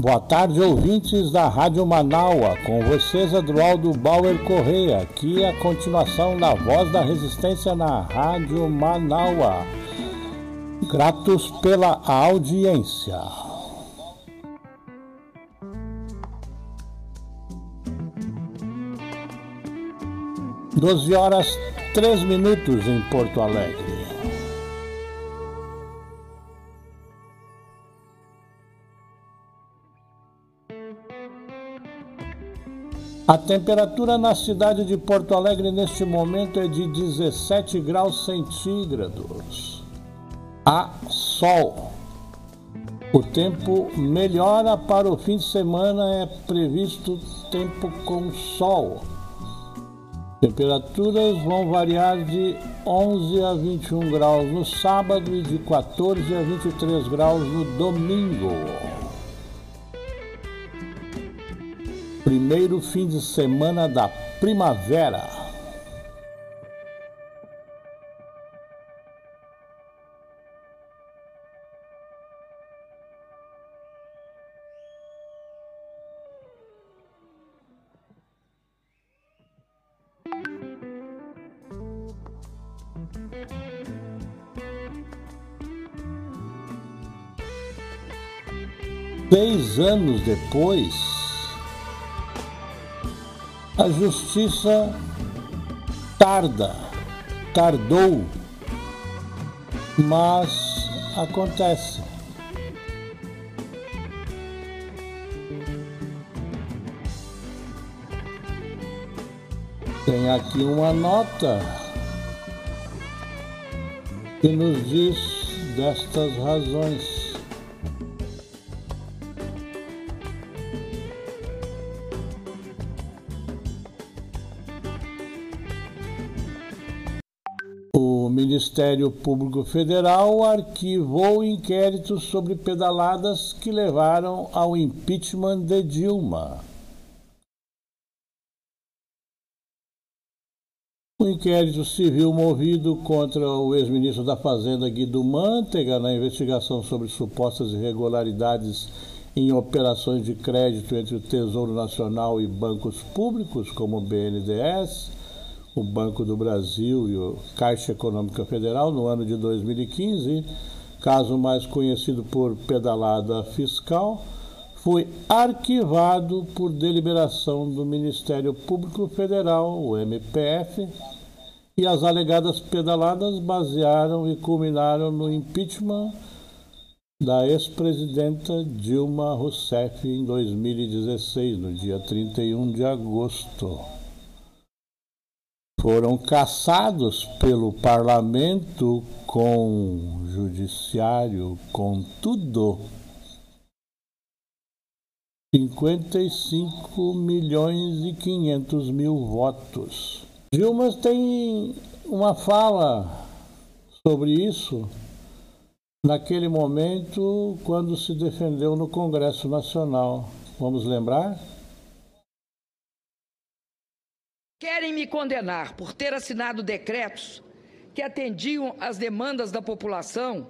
Boa tarde, ouvintes da Rádio Manaua. Com vocês, Adroaldo Bauer Correia. Aqui a continuação da Voz da Resistência na Rádio Manaua. Gratos pela audiência. Doze horas três minutos em Porto Alegre. A temperatura na cidade de Porto Alegre neste momento é de 17 graus centígrados. Há sol. O tempo melhora para o fim de semana, é previsto tempo com sol. Temperaturas vão variar de 11 a 21 graus no sábado e de 14 a 23 graus no domingo. Primeiro fim de semana da primavera. Seis anos depois, a justiça tarda, tardou, mas acontece. Tem aqui uma nota que nos diz destas razões. Ministério Público Federal arquivou inquéritos sobre pedaladas que levaram ao impeachment de Dilma. O inquérito civil movido contra o ex-ministro da Fazenda Guido Mantega na investigação sobre supostas irregularidades em operações de crédito entre o Tesouro Nacional e bancos públicos, como o BNDES, o Banco do Brasil e o Caixa Econômica Federal no ano de 2015, caso mais conhecido por pedalada fiscal, foi arquivado por deliberação do Ministério Público Federal, o MPF, e as alegadas pedaladas basearam e culminaram no impeachment da ex-presidenta Dilma Rousseff em 2016, no dia 31 de agosto foram caçados pelo parlamento com judiciário, com tudo. 55 milhões e 500 mil votos. Dilma tem uma fala sobre isso naquele momento quando se defendeu no Congresso Nacional. Vamos lembrar? Querem me condenar por ter assinado decretos que atendiam às demandas da população,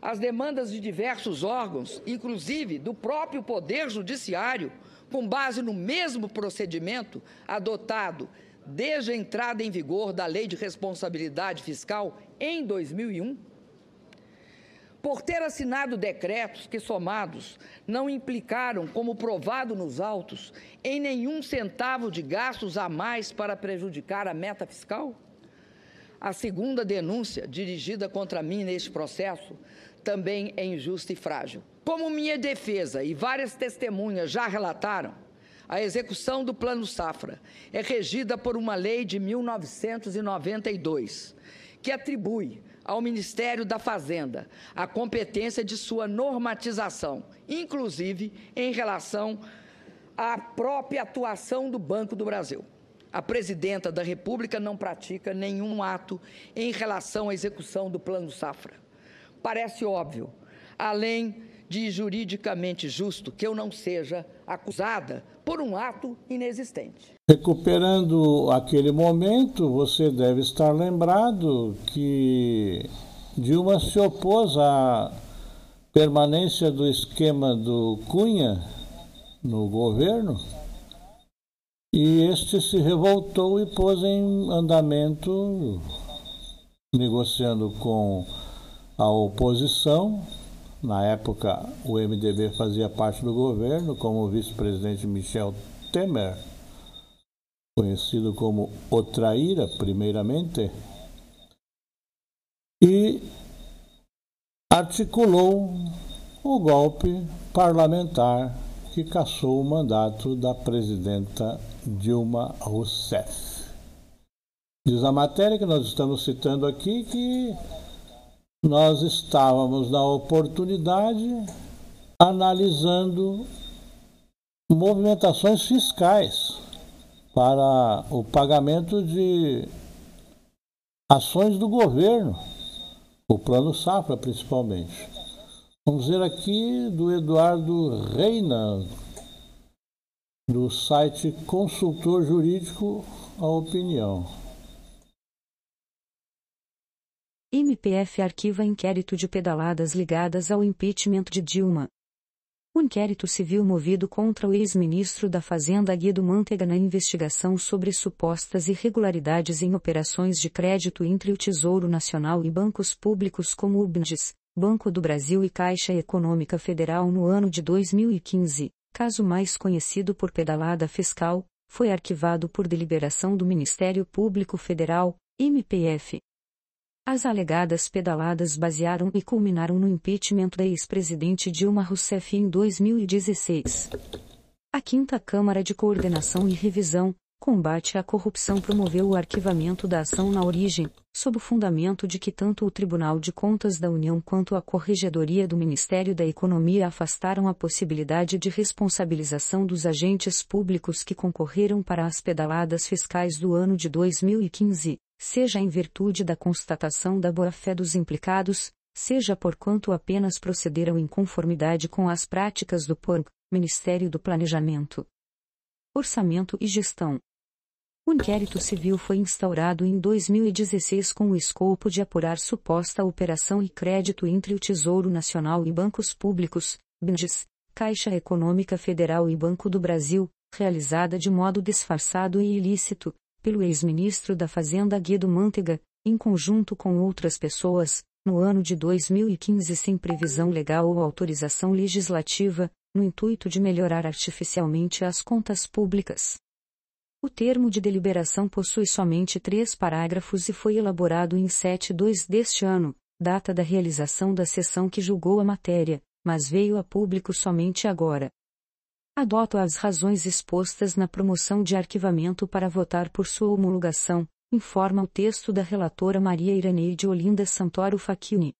às demandas de diversos órgãos, inclusive do próprio Poder Judiciário, com base no mesmo procedimento adotado desde a entrada em vigor da Lei de Responsabilidade Fiscal em 2001? Por ter assinado decretos que, somados, não implicaram, como provado nos autos, em nenhum centavo de gastos a mais para prejudicar a meta fiscal? A segunda denúncia dirigida contra mim neste processo também é injusta e frágil. Como minha defesa e várias testemunhas já relataram, a execução do Plano Safra é regida por uma lei de 1992, que atribui ao Ministério da Fazenda a competência de sua normatização, inclusive em relação à própria atuação do Banco do Brasil. A presidenta da República não pratica nenhum ato em relação à execução do Plano Safra. Parece óbvio, além de juridicamente justo, que eu não seja acusada por um ato inexistente. Recuperando aquele momento, você deve estar lembrado que Dilma se opôs à permanência do esquema do Cunha no governo e este se revoltou e pôs em andamento, negociando com a oposição. Na época, o MDB fazia parte do governo, como o vice-presidente Michel Temer, conhecido como O Traíra, primeiramente, e articulou o golpe parlamentar que cassou o mandato da presidenta Dilma Rousseff. Diz a matéria que nós estamos citando aqui que nós estávamos na oportunidade analisando movimentações fiscais para o pagamento de ações do governo, o Plano Safra principalmente. Vamos ver aqui do Eduardo Reina, do site Consultor Jurídico A Opinião. MPF arquiva inquérito de pedaladas ligadas ao impeachment de Dilma. O inquérito civil movido contra o ex-ministro da Fazenda Guido Mantega na investigação sobre supostas irregularidades em operações de crédito entre o Tesouro Nacional e bancos públicos como o BNDES, Banco do Brasil e Caixa Econômica Federal no ano de 2015, caso mais conhecido por pedalada fiscal, foi arquivado por deliberação do Ministério Público Federal, MPF. As alegadas pedaladas basearam e culminaram no impeachment da ex-presidente Dilma Rousseff em 2016. A Quinta Câmara de Coordenação e Revisão, Combate à Corrupção promoveu o arquivamento da ação na origem, sob o fundamento de que tanto o Tribunal de Contas da União quanto a Corregedoria do Ministério da Economia afastaram a possibilidade de responsabilização dos agentes públicos que concorreram para as pedaladas fiscais do ano de 2015, seja em virtude da constatação da boa-fé dos implicados, seja por quanto apenas procederam em conformidade com as práticas do PONC, Ministério do Planejamento, Orçamento e Gestão. O inquérito civil foi instaurado em 2016 com o escopo de apurar suposta operação e crédito entre o Tesouro Nacional e bancos públicos, BNDES, Caixa Econômica Federal e Banco do Brasil, realizada de modo disfarçado e ilícito, pelo ex-ministro da Fazenda Guido Mantega, em conjunto com outras pessoas, no ano de 2015 sem previsão legal ou autorização legislativa, no intuito de melhorar artificialmente as contas públicas. O termo de deliberação possui somente três parágrafos e foi elaborado em 7-2 deste ano, data da realização da sessão que julgou a matéria, mas veio a público somente agora. Adoto as razões expostas na promoção de arquivamento para votar por sua homologação, informa o texto da relatora Maria Iraneide Olinda Santoro Facchini.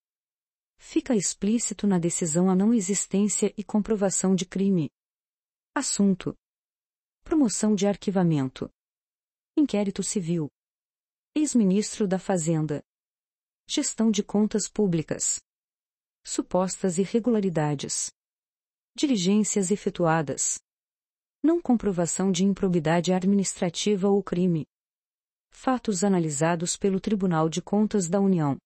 Fica explícito na decisão a não existência e comprovação de crime. Assunto: Promoção de arquivamento. Inquérito civil. Ex-ministro da Fazenda. Gestão de contas públicas. Supostas irregularidades. Diligências efetuadas. Não comprovação de improbidade administrativa ou crime. Fatos analisados pelo Tribunal de Contas da União.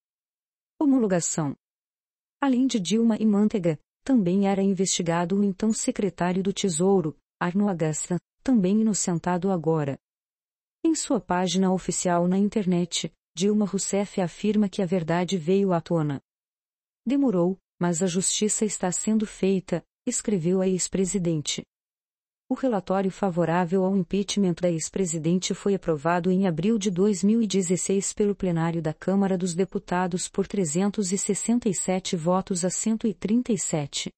Homologação. Além de Dilma e Mantega, também era investigado o então secretário do Tesouro, Arno Agasta, também inocentado agora. Em sua página oficial na internet, Dilma Rousseff afirma que a verdade veio à tona. Demorou, mas a justiça está sendo feita, escreveu a ex-presidente. O relatório favorável ao impeachment da ex-presidente foi aprovado em abril de 2016 pelo plenário da Câmara dos Deputados por 367 votos a 137.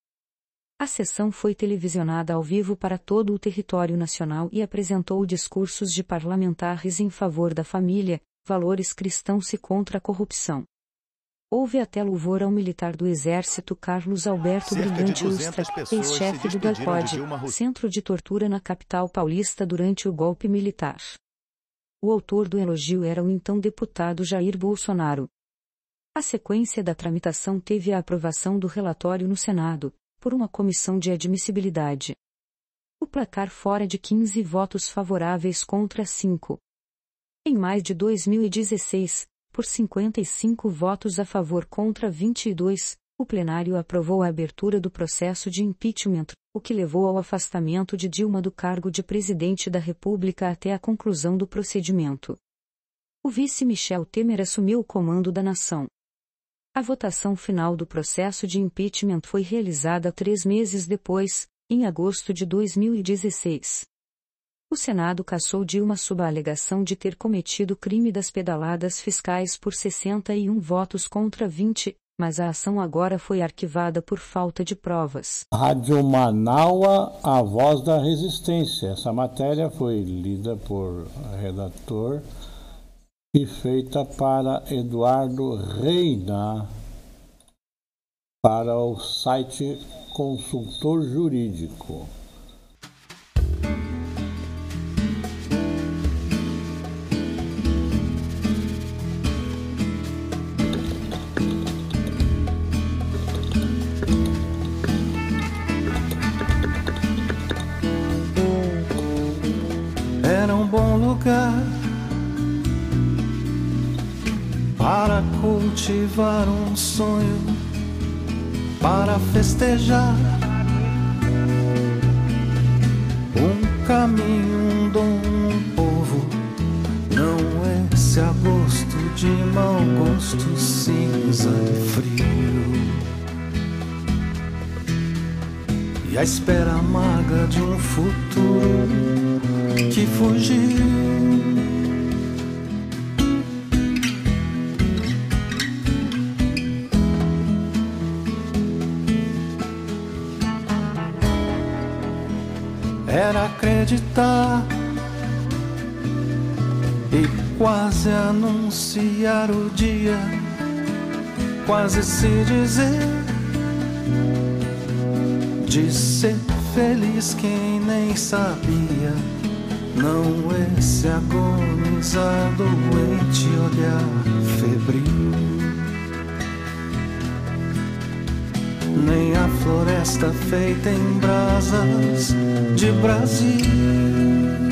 A sessão foi televisionada ao vivo para todo o território nacional e apresentou discursos de parlamentares em favor da família, valores cristãos e contra a corrupção. Houve até louvor ao militar do Exército Carlos Alberto Cerca Brilhante Ustra, ex-chefe do DACOD, centro de tortura na capital paulista durante o golpe militar. O autor do elogio era o então deputado Jair Bolsonaro. A sequência da tramitação teve a aprovação do relatório no Senado, por uma comissão de admissibilidade. O placar fora de 15 votos favoráveis contra 5. Em mais de 2016, por 55 votos a favor contra 22, O plenário aprovou a abertura do processo de impeachment, o que levou ao afastamento de Dilma do cargo de presidente da República até a conclusão do procedimento. O vice Michel Temer assumiu o comando da nação. A votação final do processo de impeachment foi realizada três meses depois, em agosto de 2016. O Senado cassou Dilma sob a alegação de ter cometido crime das pedaladas fiscais por 61 votos contra 20, mas a ação agora foi arquivada por falta de provas. Rádio Manaua, a voz da resistência. Essa matéria foi lida por redator e feita para Eduardo Reina para o site Consultor Jurídico. Cultivar um sonho, para festejar um caminho, um dom, um povo. Não esse agosto de mau gosto, cinza e frio. E a espera amarga de um futuro que fugiu. Acreditar e quase anunciar o dia, quase se dizer de ser feliz quem nem sabia. Não esse agonizar doente olhar febril. Nem a floresta feita em brasas de Brasil.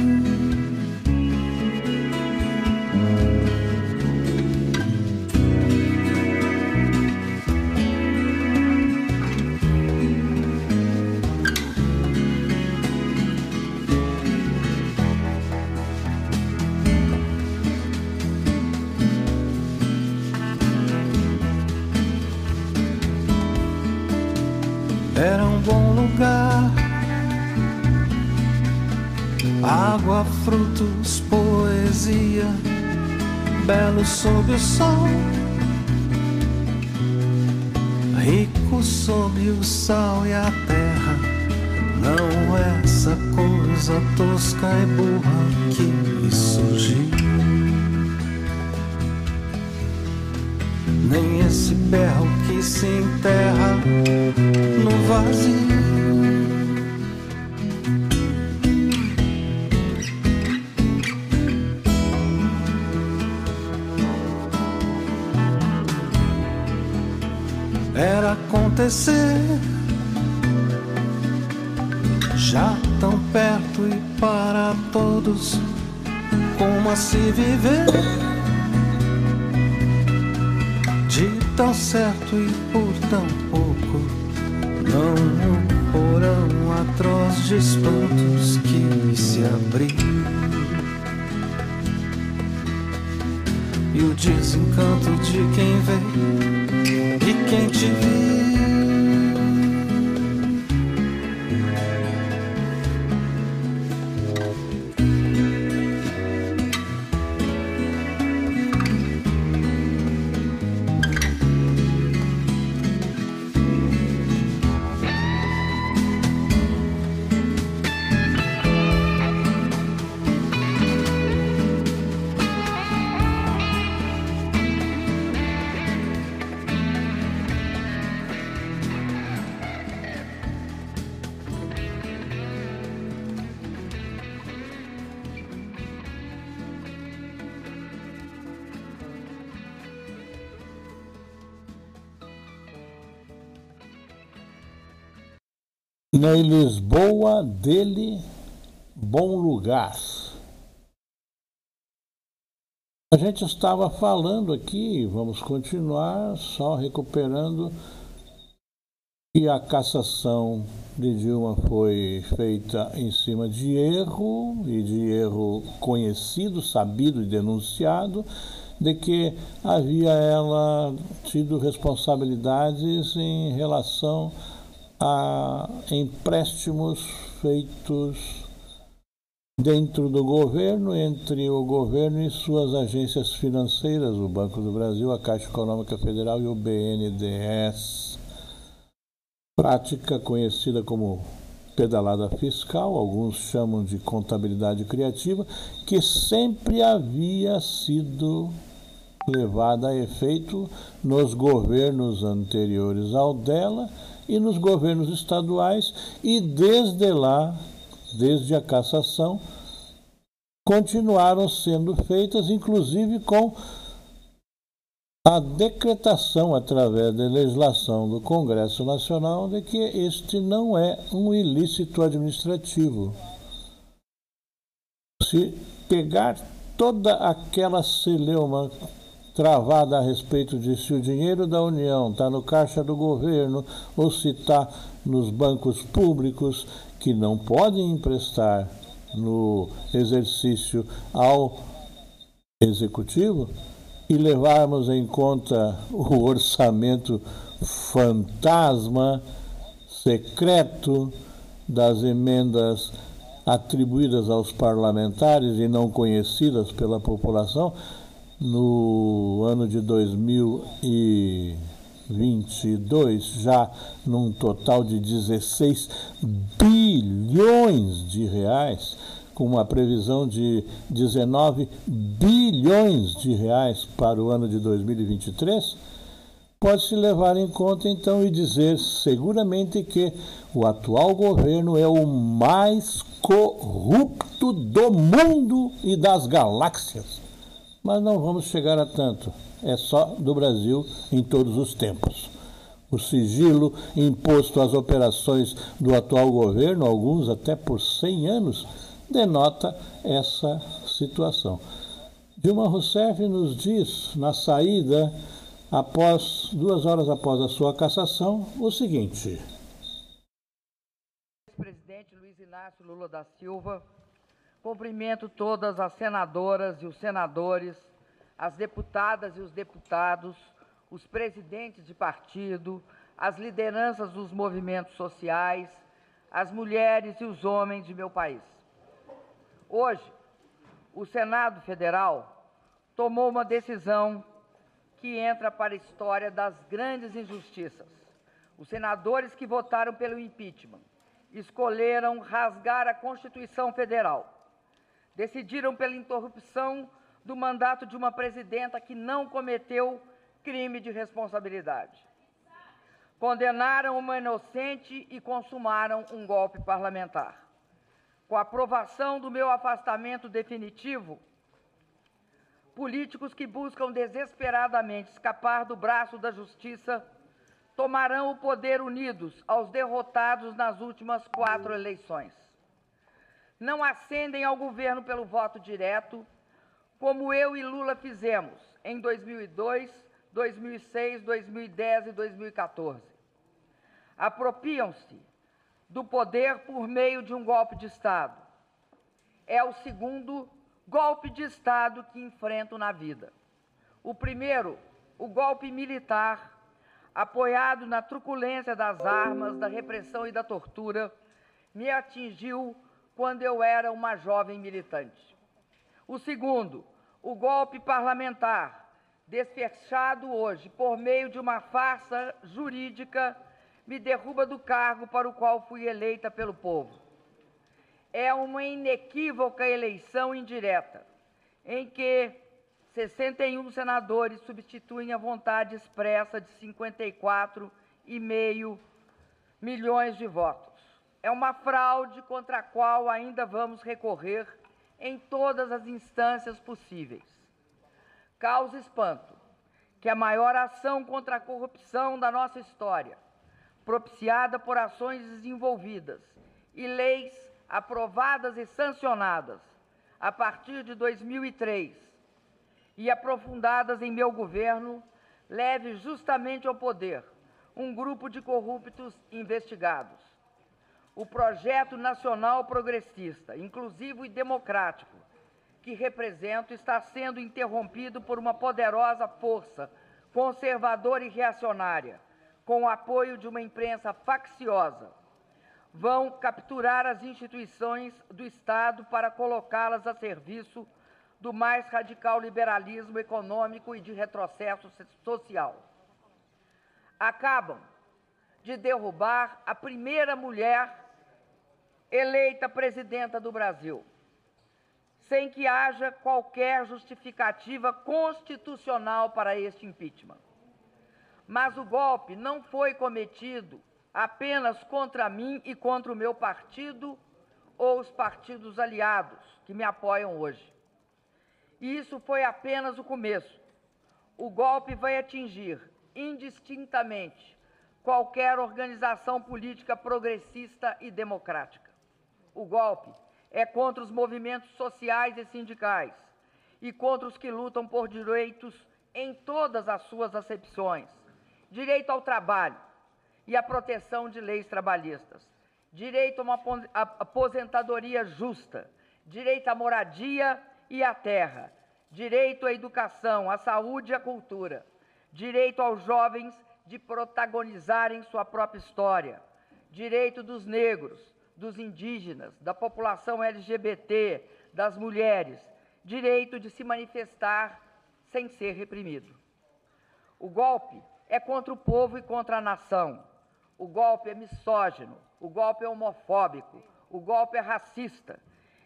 Sob o sol, rico sob o sal e a terra. Não é essa coisa tosca e burra que surgiu. Nem esse berro que se enterra no vazio. acontecer. Já tão perto e para todos, como a se viver. E por tão pouco, não um porão atroz de espantos que se abriu. Na Lisboa dele, bom lugar. A gente estava falando aqui, vamos continuar, só recuperando E a cassação de Dilma foi feita em cima de erro, e de erro conhecido, sabido e denunciado, de que havia ela tido responsabilidades em relação a empréstimos feitos dentro do governo, entre o governo e suas agências financeiras, o Banco do Brasil, a Caixa Econômica Federal e o BNDES. Prática conhecida como pedalada fiscal, alguns chamam de contabilidade criativa, que sempre havia sido levada a efeito nos governos anteriores ao dela e nos governos estaduais, e desde lá, desde a cassação, continuaram sendo feitas, inclusive com a decretação através da legislação do Congresso Nacional de que este não é um ilícito administrativo. Se pegar toda aquela celeuma travada a respeito de se o dinheiro da União está no caixa do governo ou se está nos bancos públicos que não podem emprestar no exercício ao executivo e levarmos em conta o orçamento fantasma secreto das emendas atribuídas aos parlamentares e não conhecidas pela população, no ano de 2022, já num total de 16 bilhões de reais, com uma previsão de 19 bilhões de reais para o ano de 2023, pode-se levar em conta então e dizer seguramente que o atual governo é o mais corrupto do mundo e das galáxias mas não vamos chegar a tanto. É só do Brasil em todos os tempos. O sigilo imposto às operações do atual governo, alguns até por 100 anos, denota essa situação. Dilma Rousseff nos diz, na saída, após duas horas após a sua cassação, o seguinte: Presidente Luiz Inácio Lula da Silva Cumprimento todas as senadoras e os senadores, as deputadas e os deputados, os presidentes de partido, as lideranças dos movimentos sociais, as mulheres e os homens de meu país. Hoje, o Senado Federal tomou uma decisão que entra para a história das grandes injustiças. Os senadores que votaram pelo impeachment escolheram rasgar a Constituição Federal decidiram pela interrupção do mandato de uma presidenta que não cometeu crime de responsabilidade. Condenaram uma inocente e consumaram um golpe parlamentar. Com a aprovação do meu afastamento definitivo, políticos que buscam desesperadamente escapar do braço da justiça tomarão o poder unidos aos derrotados nas últimas quatro eleições não ascendem ao governo pelo voto direto, como eu e Lula fizemos em 2002, 2006, 2010 e 2014. Apropriam-se do poder por meio de um golpe de Estado. É o segundo golpe de Estado que enfrento na vida. O primeiro, o golpe militar, apoiado na truculência das armas, da repressão e da tortura, me atingiu quando eu era uma jovem militante. O segundo, o golpe parlamentar, desfechado hoje por meio de uma farsa jurídica, me derruba do cargo para o qual fui eleita pelo povo. É uma inequívoca eleição indireta, em que 61 senadores substituem a vontade expressa de 54,5 milhões de votos é uma fraude contra a qual ainda vamos recorrer em todas as instâncias possíveis. Causa espanto que a maior ação contra a corrupção da nossa história, propiciada por ações desenvolvidas e leis aprovadas e sancionadas a partir de 2003 e aprofundadas em meu governo, leve justamente ao poder um grupo de corruptos investigados. O projeto nacional progressista, inclusivo e democrático, que represento, está sendo interrompido por uma poderosa força conservadora e reacionária, com o apoio de uma imprensa facciosa. Vão capturar as instituições do Estado para colocá-las a serviço do mais radical liberalismo econômico e de retrocesso social. Acabam de derrubar a primeira mulher eleita presidenta do Brasil, sem que haja qualquer justificativa constitucional para este impeachment. Mas o golpe não foi cometido apenas contra mim e contra o meu partido ou os partidos aliados que me apoiam hoje. E isso foi apenas o começo. O golpe vai atingir indistintamente qualquer organização política progressista e democrática. O golpe é contra os movimentos sociais e sindicais e contra os que lutam por direitos em todas as suas acepções: direito ao trabalho e à proteção de leis trabalhistas, direito a uma aposentadoria justa, direito à moradia e à terra, direito à educação, à saúde e à cultura, direito aos jovens de protagonizarem sua própria história, direito dos negros, dos indígenas, da população LGBT, das mulheres, direito de se manifestar sem ser reprimido. O golpe é contra o povo e contra a nação. O golpe é misógino, o golpe é homofóbico, o golpe é racista.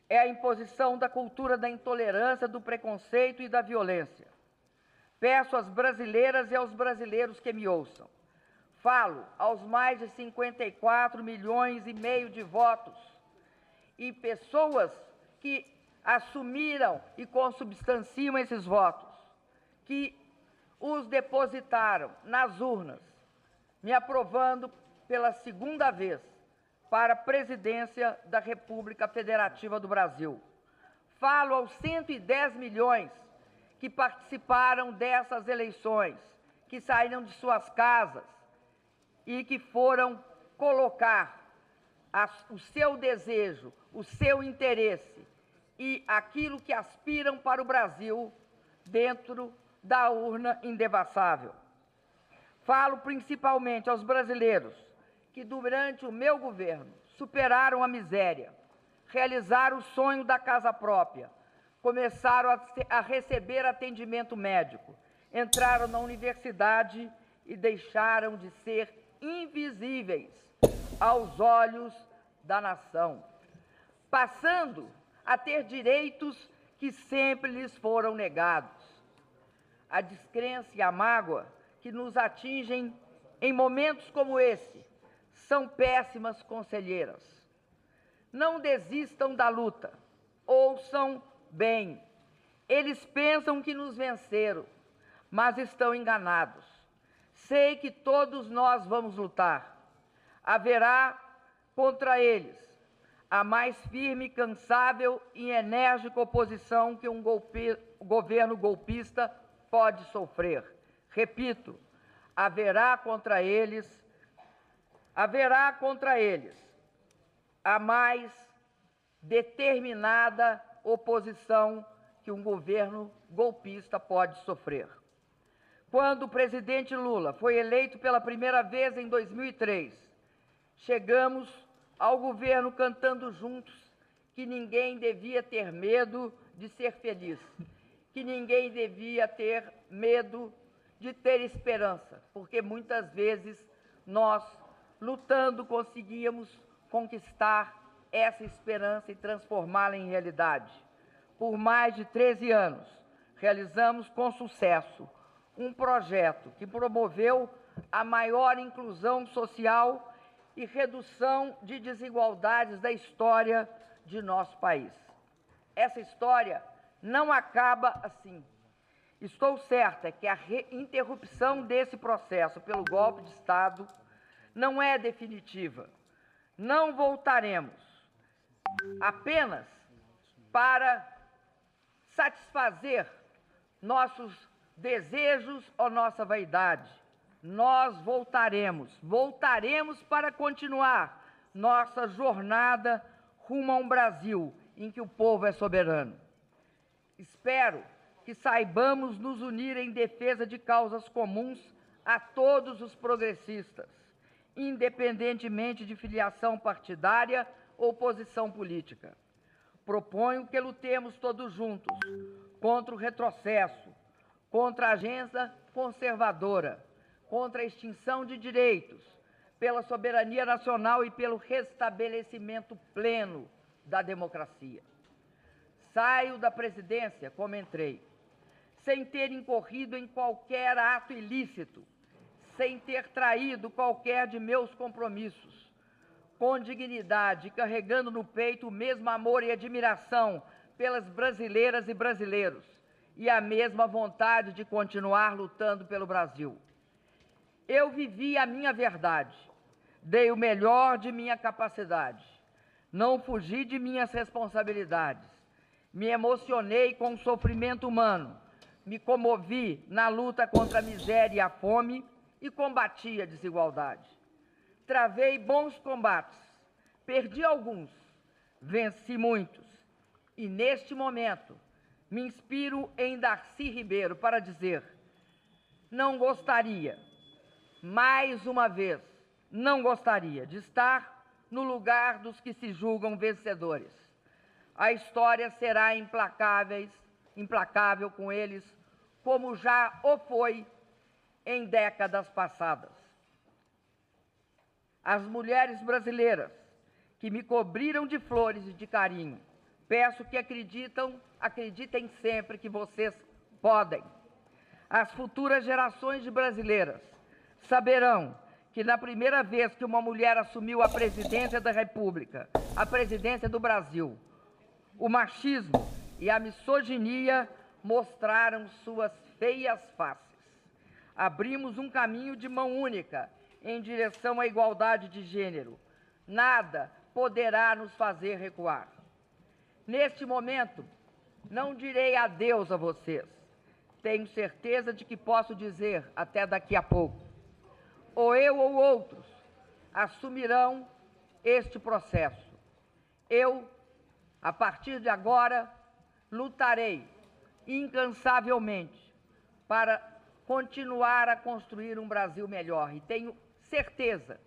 É a imposição da cultura da intolerância, do preconceito e da violência. Peço às brasileiras e aos brasileiros que me ouçam. Falo aos mais de 54 milhões e meio de votos e pessoas que assumiram e consubstanciam esses votos, que os depositaram nas urnas, me aprovando pela segunda vez para a presidência da República Federativa do Brasil. Falo aos 110 milhões que participaram dessas eleições, que saíram de suas casas e que foram colocar a, o seu desejo, o seu interesse e aquilo que aspiram para o Brasil dentro da urna indevassável. Falo principalmente aos brasileiros que, durante o meu governo, superaram a miséria, realizaram o sonho da casa própria, começaram a, a receber atendimento médico, entraram na universidade e deixaram de ser invisíveis aos olhos da nação, passando a ter direitos que sempre lhes foram negados. A descrença e a mágoa que nos atingem em momentos como esse são péssimas conselheiras. Não desistam da luta, ouçam bem. Eles pensam que nos venceram, mas estão enganados. Sei que todos nós vamos lutar. Haverá contra eles a mais firme, cansável e enérgica oposição que um golpe, governo golpista pode sofrer. Repito, haverá contra eles, haverá contra eles a mais determinada oposição que um governo golpista pode sofrer. Quando o presidente Lula foi eleito pela primeira vez em 2003, chegamos ao governo cantando juntos que ninguém devia ter medo de ser feliz, que ninguém devia ter medo de ter esperança, porque muitas vezes nós, lutando, conseguíamos conquistar essa esperança e transformá-la em realidade. Por mais de 13 anos, realizamos com sucesso um projeto que promoveu a maior inclusão social e redução de desigualdades da história de nosso país. Essa história não acaba assim. Estou certa que a interrupção desse processo pelo golpe de Estado não é definitiva. Não voltaremos apenas para satisfazer nossos desejos ou nossa vaidade, nós voltaremos, voltaremos para continuar nossa jornada rumo a um Brasil em que o povo é soberano. Espero que saibamos nos unir em defesa de causas comuns a todos os progressistas, independentemente de filiação partidária ou posição política. Proponho que lutemos todos juntos contra o retrocesso, contra a agenda conservadora, contra a extinção de direitos, pela soberania nacional e pelo restabelecimento pleno da democracia. Saio da presidência como entrei, sem ter incorrido em qualquer ato ilícito, sem ter traído qualquer de meus compromissos, com dignidade, carregando no peito o mesmo amor e admiração pelas brasileiras e brasileiros e a mesma vontade de continuar lutando pelo Brasil. Eu vivi a minha verdade, dei o melhor de minha capacidade, não fugi de minhas responsabilidades, me emocionei com o sofrimento humano, me comovi na luta contra a miséria e a fome e combati a desigualdade. Travei bons combates, perdi alguns, venci muitos. E neste momento, me inspiro em Darcy Ribeiro para dizer: não gostaria mais uma vez, não gostaria de estar no lugar dos que se julgam vencedores. A história será implacáveis, implacável com eles, como já o foi em décadas passadas. As mulheres brasileiras que me cobriram de flores e de carinho, peço que acreditam, acreditem sempre que vocês podem. As futuras gerações de brasileiras saberão que na primeira vez que uma mulher assumiu a presidência da República, a presidência do Brasil, o machismo e a misoginia mostraram suas feias faces. Abrimos um caminho de mão única em direção à igualdade de gênero. Nada poderá nos fazer recuar. Neste momento, não direi adeus a vocês. Tenho certeza de que posso dizer até daqui a pouco ou eu ou outros, assumirão este processo. Eu, a partir de agora, lutarei incansavelmente para continuar a construir um Brasil melhor e tenho certeza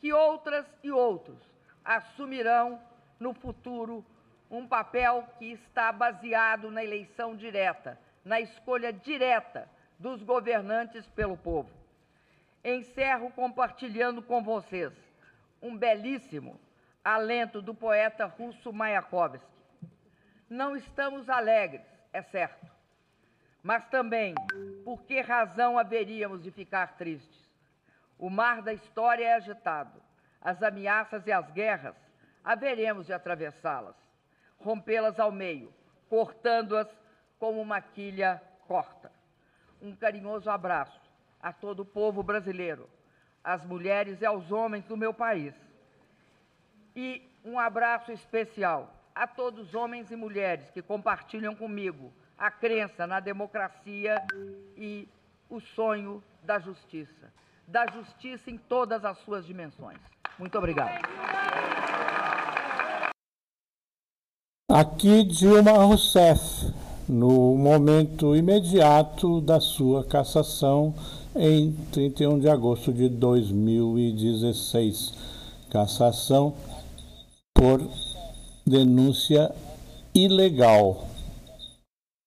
que outras e outros assumirão no futuro um papel que está baseado na eleição direta, na escolha direta dos governantes pelo povo. Encerro compartilhando com vocês um belíssimo alento do poeta russo Mayakovsky. Não estamos alegres, é certo, mas também por que razão haveríamos de ficar tristes? O mar da história é agitado, as ameaças e as guerras haveremos de atravessá-las, rompê-las ao meio, cortando-as como uma quilha corta. Um carinhoso abraço a todo o povo brasileiro, às mulheres e aos homens do meu país. E um abraço especial a todos os homens e mulheres que compartilham comigo a crença na democracia e o sonho da justiça. Da justiça em todas as suas dimensões. Muito obrigado. Aqui Dilma Rousseff, no momento imediato da sua cassação em 31 de agosto de 2016. Cassação por denúncia ilegal.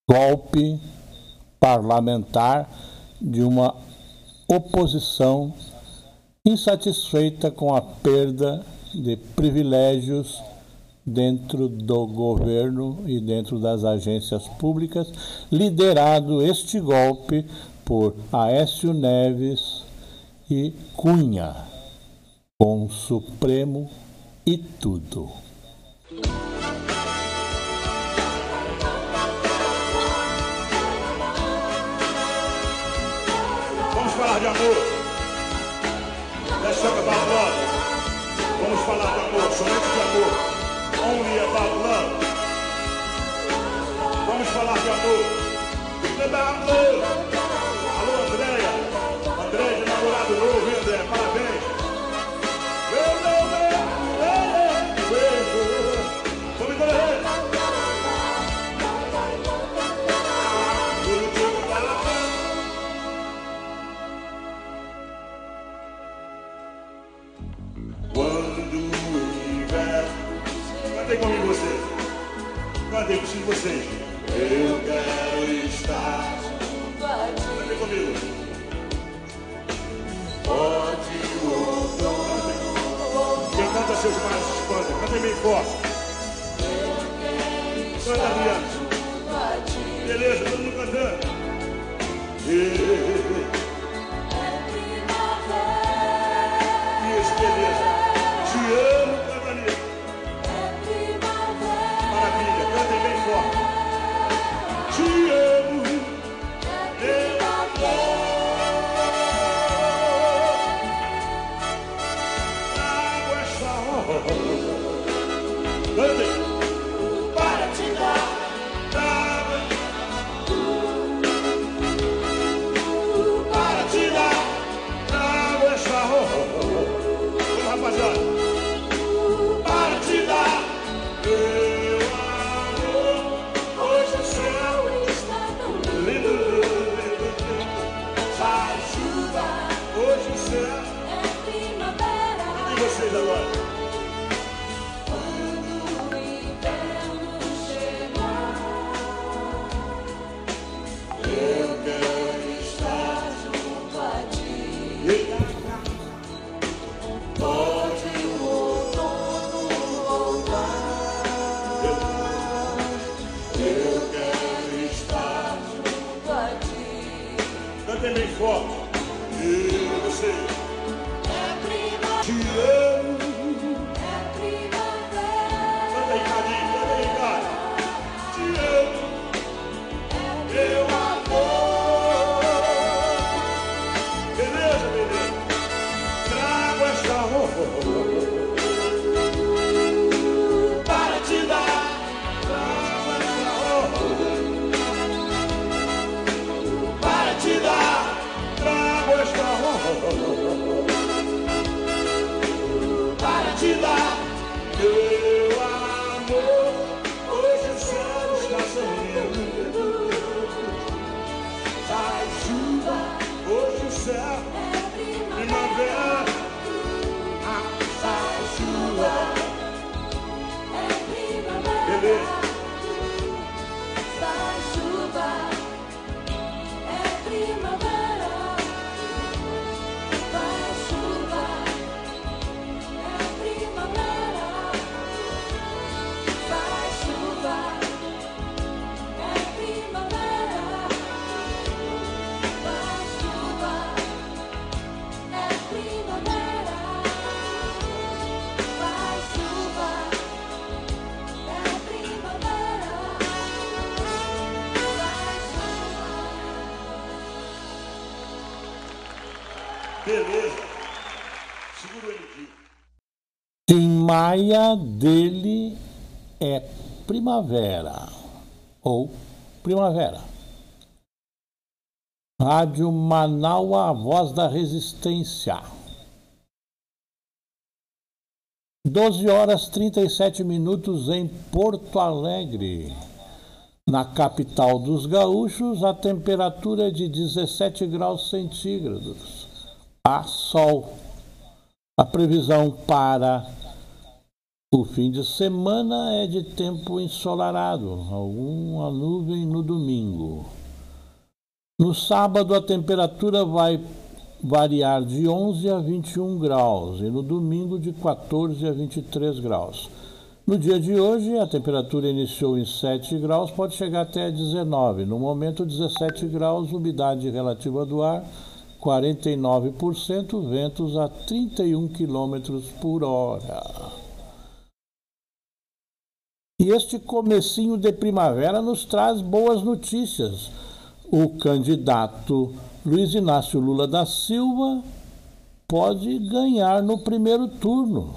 Golpe parlamentar de uma oposição insatisfeita com a perda de privilégios dentro do governo e dentro das agências públicas, liderado este golpe por Aécio Neves e Cunha, com Supremo e tudo. Vamos falar de amor. Let's talk about love. Vamos falar de amor, somente falar de amor. Canta amor. Alô, Andréia. Andréia de namorado novo, hein, André? Parabéns. Meu, meu, meu. É. Meu, meu. Vamos embora. Cantem comigo vocês. Cantem com vocês. Eu quero estar junto a ti. Cantem comigo. Pode Quem canta seus se espanta. Cantem bem forte. Canta. Beleza, todo mundo cantando. Hallelujah. Dele é primavera ou primavera. Rádio Manaua, a voz da resistência. 12 horas 37 minutos em Porto Alegre. Na capital dos gaúchos, a temperatura é de 17 graus centígrados. Há sol. A previsão para o fim de semana é de tempo ensolarado, alguma nuvem no domingo. No sábado a temperatura vai variar de 11 a 21 graus e no domingo de 14 a 23 graus. No dia de hoje, a temperatura iniciou em 7 graus, pode chegar até 19. No momento, 17 graus, umidade relativa do ar 49%, ventos a 31 km por hora. E este comecinho de primavera nos traz boas notícias. O candidato Luiz Inácio Lula da Silva pode ganhar no primeiro turno.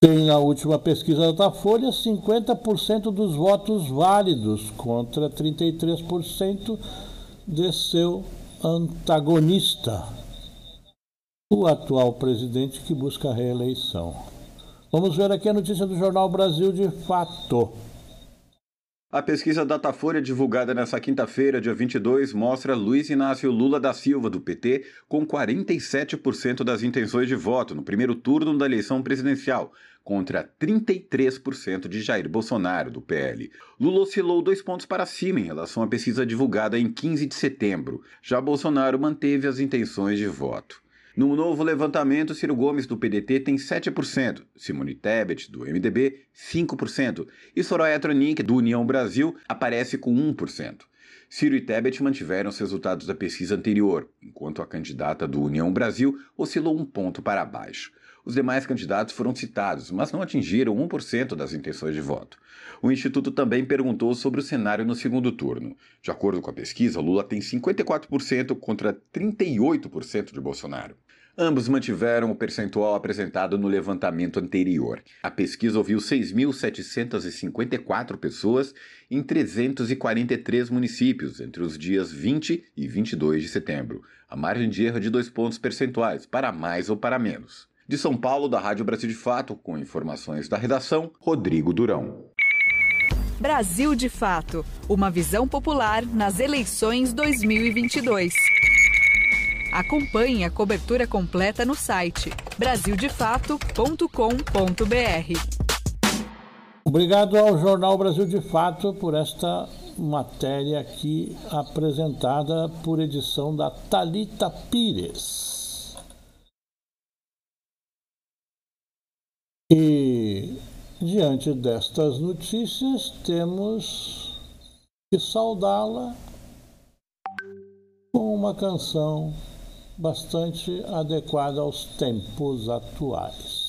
Tem na última pesquisa da Folha 50% dos votos válidos contra 33% de seu antagonista, o atual presidente que busca a reeleição. Vamos ver aqui a notícia do Jornal Brasil de Fato. A pesquisa Datafolha divulgada nesta quinta-feira, dia 22, mostra Luiz Inácio Lula da Silva, do PT, com 47% das intenções de voto no primeiro turno da eleição presidencial, contra 33% de Jair Bolsonaro, do PL. Lula oscilou dois pontos para cima em relação à pesquisa divulgada em 15 de setembro. Já Bolsonaro manteve as intenções de voto. No novo levantamento, Ciro Gomes, do PDT, tem 7%, Simone Tebet, do MDB, 5%, e Soraya Tronic, do União Brasil, aparece com 1%. Ciro e Tebet mantiveram os resultados da pesquisa anterior, enquanto a candidata do União Brasil oscilou um ponto para baixo. Os demais candidatos foram citados, mas não atingiram 1% das intenções de voto. O Instituto também perguntou sobre o cenário no segundo turno. De acordo com a pesquisa, Lula tem 54% contra 38% de Bolsonaro. Ambos mantiveram o percentual apresentado no levantamento anterior. A pesquisa ouviu 6.754 pessoas em 343 municípios entre os dias 20 e 22 de setembro. A margem de erro é de dois pontos percentuais, para mais ou para menos. De São Paulo, da Rádio Brasil de Fato, com informações da redação, Rodrigo Durão. Brasil de Fato Uma visão popular nas eleições 2022. Acompanhe a cobertura completa no site brasildefato.com.br. Obrigado ao Jornal Brasil de Fato por esta matéria aqui apresentada por edição da Talita Pires. E diante destas notícias, temos que saudá-la com uma canção bastante adequada aos tempos atuais.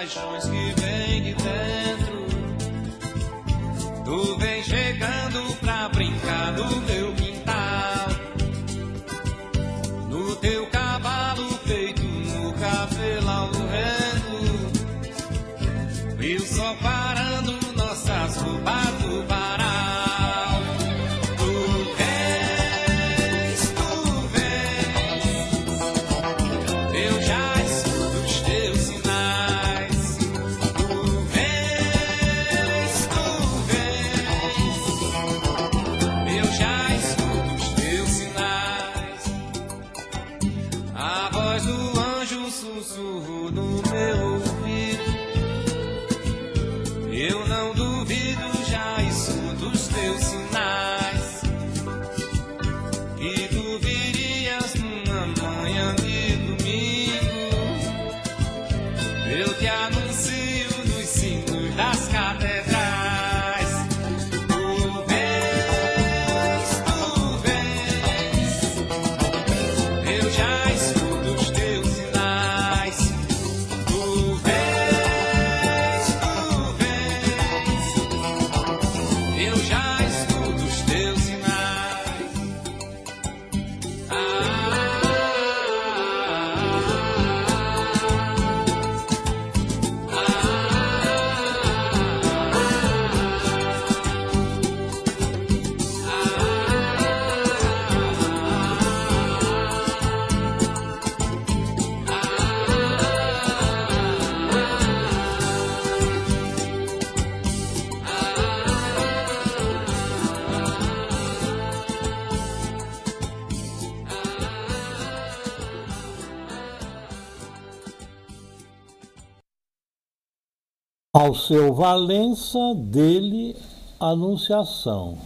Eu já Ao seu Valença, dele, Anunciação.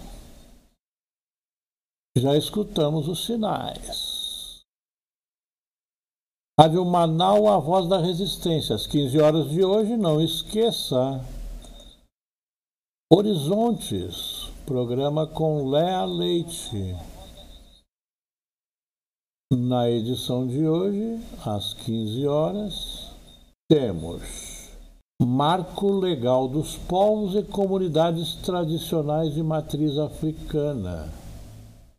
Já escutamos os sinais. Rádio Manaus, a voz da resistência, às 15 horas de hoje, não esqueça. Horizontes, programa com Léa Leite. Na edição de hoje, às 15 horas, temos Marco Legal dos Povos e Comunidades Tradicionais de Matriz Africana.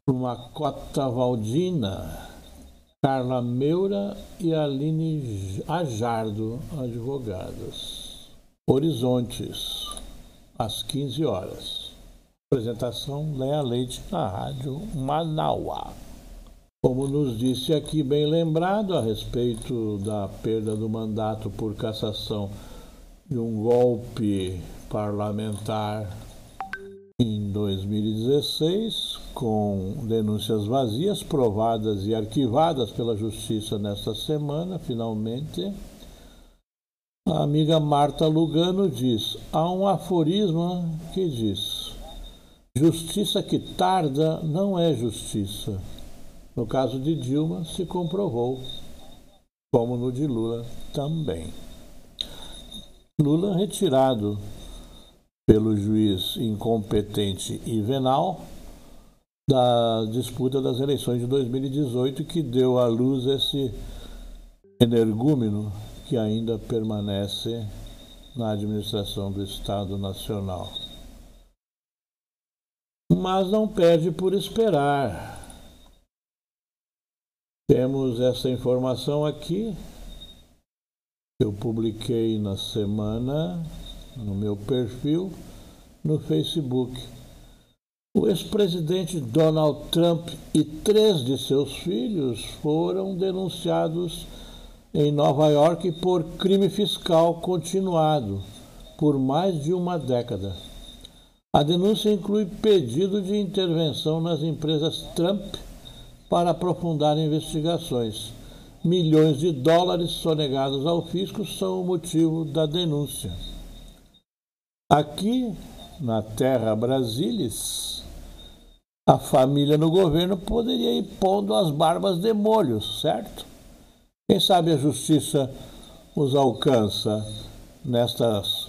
Uma cota Valdina, Carla Meura e Aline Ajardo, advogadas. Horizontes, às 15 horas. Apresentação Léa Leite na Rádio Manauá. Como nos disse aqui, bem lembrado, a respeito da perda do mandato por cassação de um golpe parlamentar em 2016, com denúncias vazias, provadas e arquivadas pela Justiça nesta semana, finalmente. A amiga Marta Lugano diz: há um aforismo que diz: justiça que tarda não é justiça. No caso de Dilma, se comprovou, como no de Lula também. Lula retirado pelo juiz incompetente e venal da disputa das eleições de 2018 que deu à luz esse energúmeno que ainda permanece na administração do Estado Nacional. Mas não perde por esperar. Temos essa informação aqui eu publiquei na semana no meu perfil no Facebook. O ex-presidente Donald Trump e três de seus filhos foram denunciados em Nova York por crime fiscal continuado por mais de uma década. A denúncia inclui pedido de intervenção nas empresas Trump para aprofundar investigações milhões de dólares sonegados ao fisco são o motivo da denúncia. Aqui, na terra Brasilis, a família no governo poderia ir pondo as barbas de molho, certo? Quem sabe a justiça os alcança nestas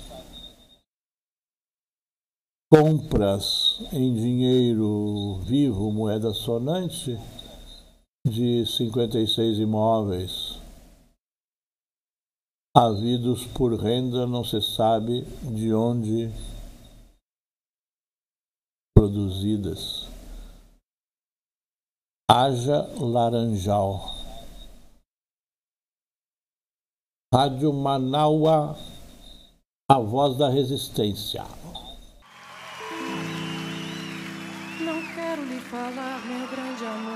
compras em dinheiro vivo, moeda sonante, de 56 imóveis havidos por renda não se sabe de onde produzidas. Haja Laranjal. Rádio Manaua, a voz da resistência. Não quero lhe falar, meu grande amor,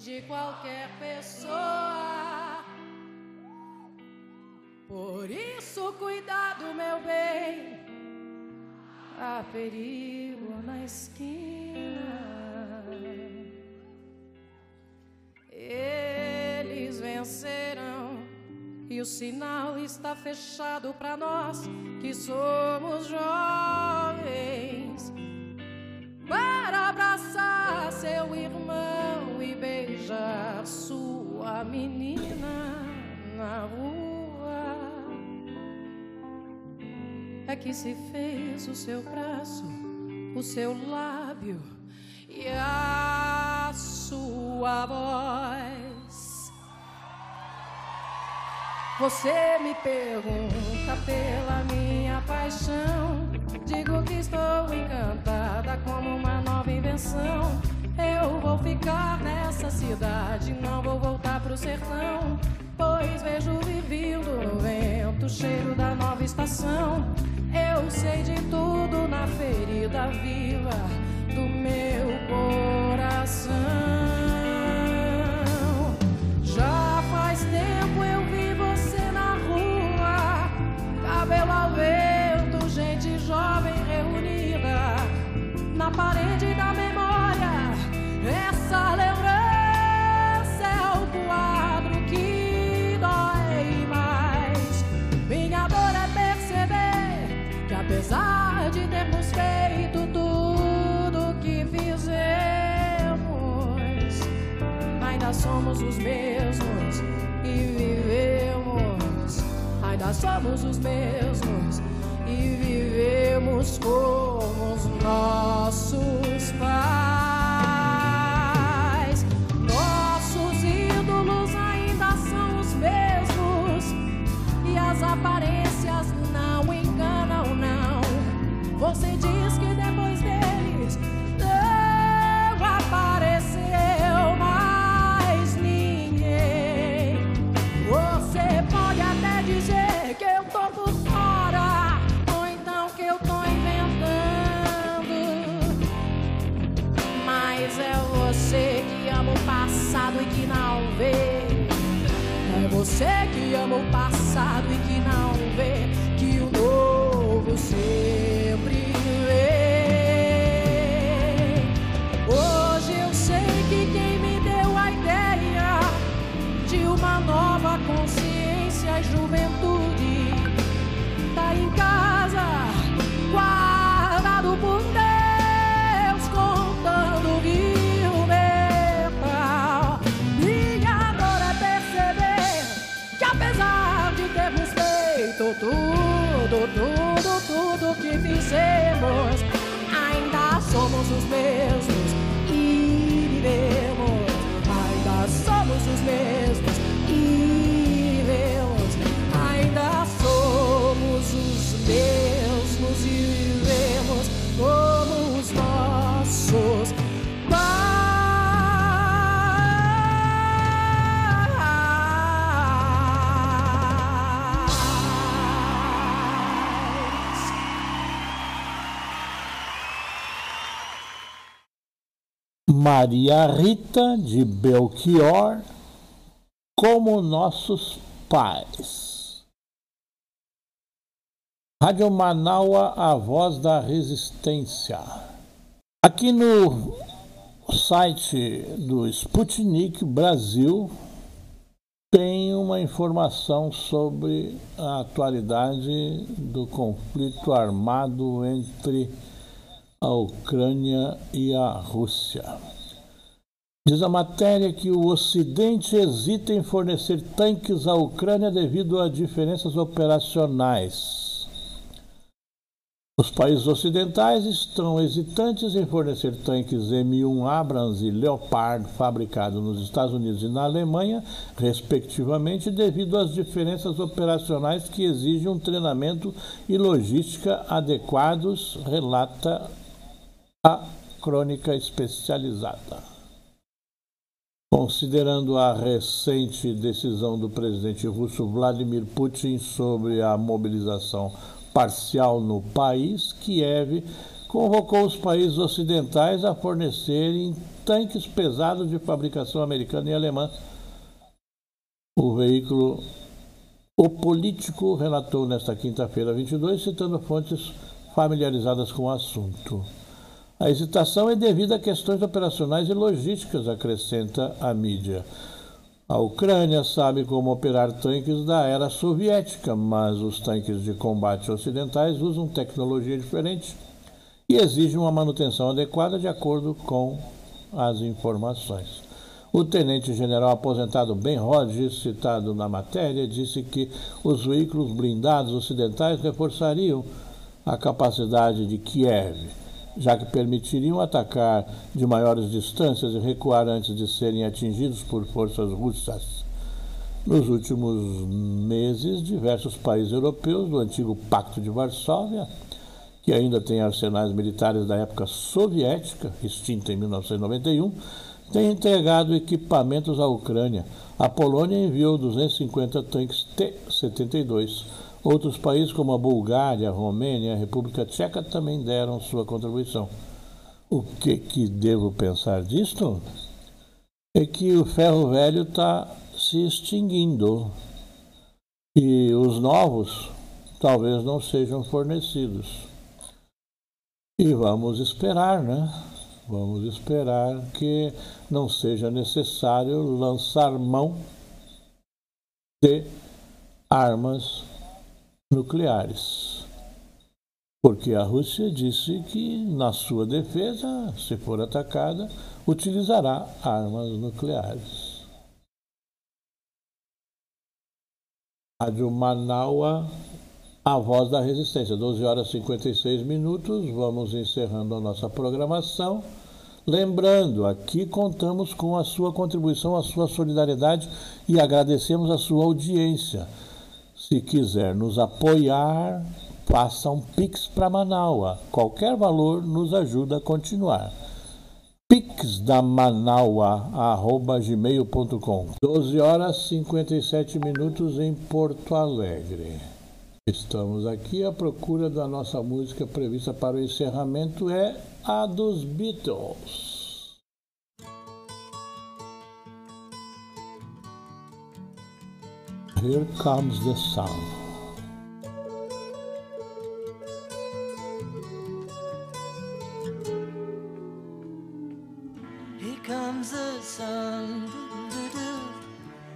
de qualquer pessoa. Por isso, cuidado, meu bem, há perigo na esquina. Eles vencerão e o sinal está fechado para nós que somos jovens. Para abraçar seu irmão beijar sua menina na rua. É que se fez o seu braço, o seu lábio e a sua voz. Você me pergunta pela minha paixão. Digo que estou encantada como uma nova invenção. Eu vou ficar nessa cidade, não vou voltar pro sertão. Pois vejo vivindo no vento, o cheiro da nova estação. Eu sei de tudo na ferida viva do meu coração. Ainda somos os mesmos e vivemos. Ainda somos os mesmos e vivemos como os nossos pais. Nossos ídolos ainda são os mesmos e as aparências não enganam, não. Você diz você que somos Maria Rita de Belchior, como nossos pais. Rádio Manaua, a voz da resistência. Aqui no site do Sputnik Brasil tem uma informação sobre a atualidade do conflito armado entre a Ucrânia e a Rússia. Diz a matéria que o Ocidente hesita em fornecer tanques à Ucrânia devido a diferenças operacionais. Os países ocidentais estão hesitantes em fornecer tanques M1 Abrams e Leopard fabricados nos Estados Unidos e na Alemanha, respectivamente, devido às diferenças operacionais que exigem um treinamento e logística adequados, relata a crônica especializada. Considerando a recente decisão do presidente russo Vladimir Putin sobre a mobilização parcial no país, Kiev convocou os países ocidentais a fornecerem tanques pesados de fabricação americana e alemã. O veículo O Político relatou nesta quinta-feira 22, citando fontes familiarizadas com o assunto. A hesitação é devida a questões operacionais e logísticas, acrescenta a mídia. A Ucrânia sabe como operar tanques da era soviética, mas os tanques de combate ocidentais usam tecnologia diferente e exigem uma manutenção adequada de acordo com as informações. O tenente-general aposentado Ben Hodges, citado na matéria, disse que os veículos blindados ocidentais reforçariam a capacidade de Kiev, já que permitiriam atacar de maiores distâncias e recuar antes de serem atingidos por forças russas. Nos últimos meses, diversos países europeus do antigo Pacto de Varsóvia que ainda tem arsenais militares da época soviética, extinta em 1991, tem entregado equipamentos à Ucrânia. A Polônia enviou 250 tanques T-72. Outros países, como a Bulgária, a Romênia a República Tcheca, também deram sua contribuição. O que, que devo pensar disto? É que o ferro velho está se extinguindo e os novos talvez não sejam fornecidos. E vamos esperar, né? Vamos esperar que não seja necessário lançar mão de armas nucleares. Porque a Rússia disse que, na sua defesa, se for atacada, utilizará armas nucleares. Rádio Manaua a Voz da Resistência, 12 horas e 56 minutos. Vamos encerrando a nossa programação. Lembrando, aqui contamos com a sua contribuição, a sua solidariedade e agradecemos a sua audiência. Se quiser nos apoiar, faça um Pix para Manaus. Qualquer valor nos ajuda a continuar. Pix da gmail.com 12 horas e 57 minutos em Porto Alegre. Estamos aqui à procura da nossa música prevista para o encerramento é a dos Beatles. Here comes the sun. Here comes the sun.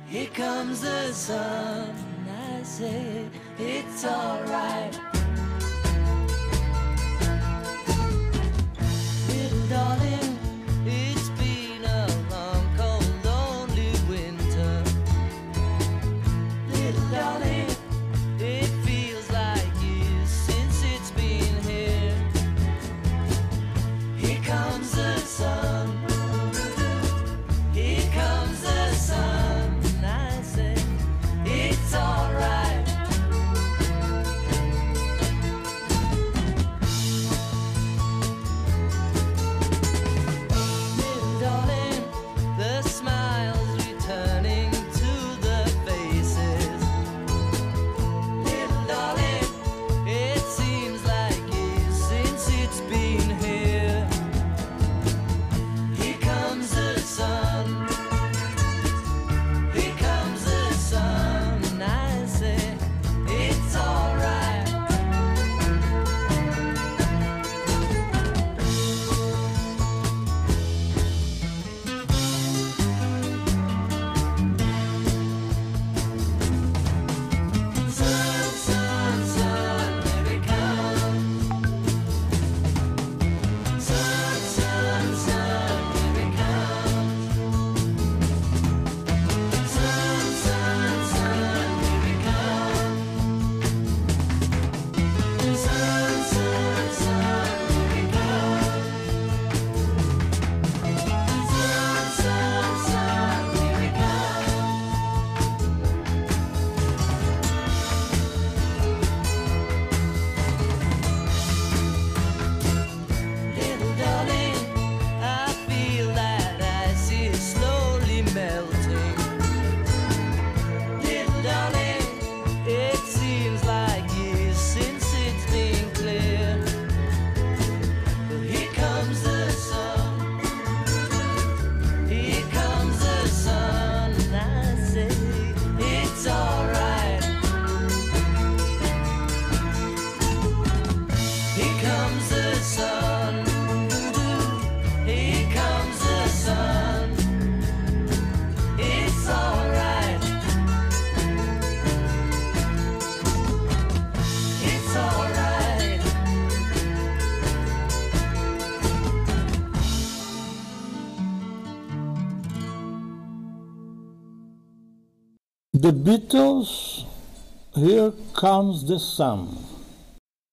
Here comes the sun. I say The Beatles, Here Comes the Sun.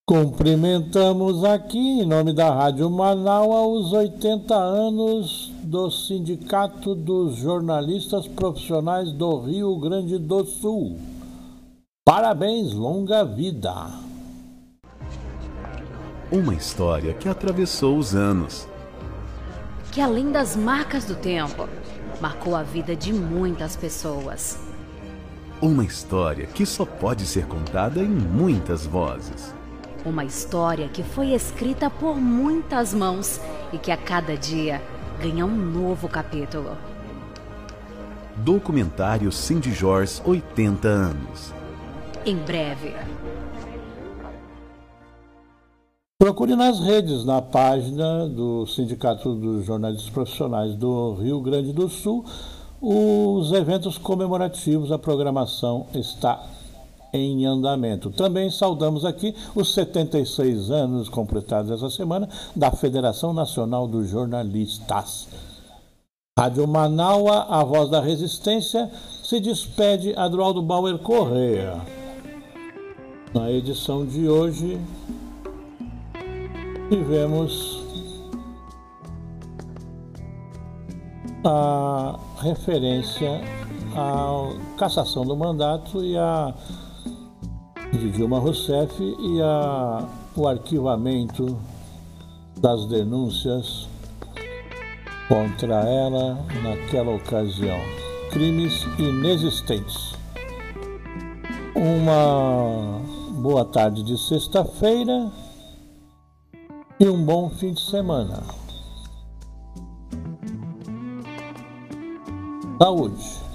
Cumprimentamos aqui, em nome da Rádio Manaus, os 80 anos do Sindicato dos Jornalistas Profissionais do Rio Grande do Sul. Parabéns, longa vida! Uma história que atravessou os anos. Que além das marcas do tempo, marcou a vida de muitas pessoas. Uma história que só pode ser contada em muitas vozes. Uma história que foi escrita por muitas mãos e que a cada dia ganha um novo capítulo. Documentário Cindy Jorge 80 anos. Em breve. Procure nas redes, na página do Sindicato dos Jornalistas Profissionais do Rio Grande do Sul, os eventos comemorativos, a programação está em andamento. Também saudamos aqui os 76 anos completados essa semana da Federação Nacional dos Jornalistas. Rádio Manaua, a voz da resistência, se despede Adroaldo Bauer Correia. Na edição de hoje, tivemos a referência à cassação do mandato e a de Dilma Rousseff e a, o arquivamento das denúncias contra ela naquela ocasião. Crimes inexistentes. Uma boa tarde de sexta-feira e um bom fim de semana. Saúde!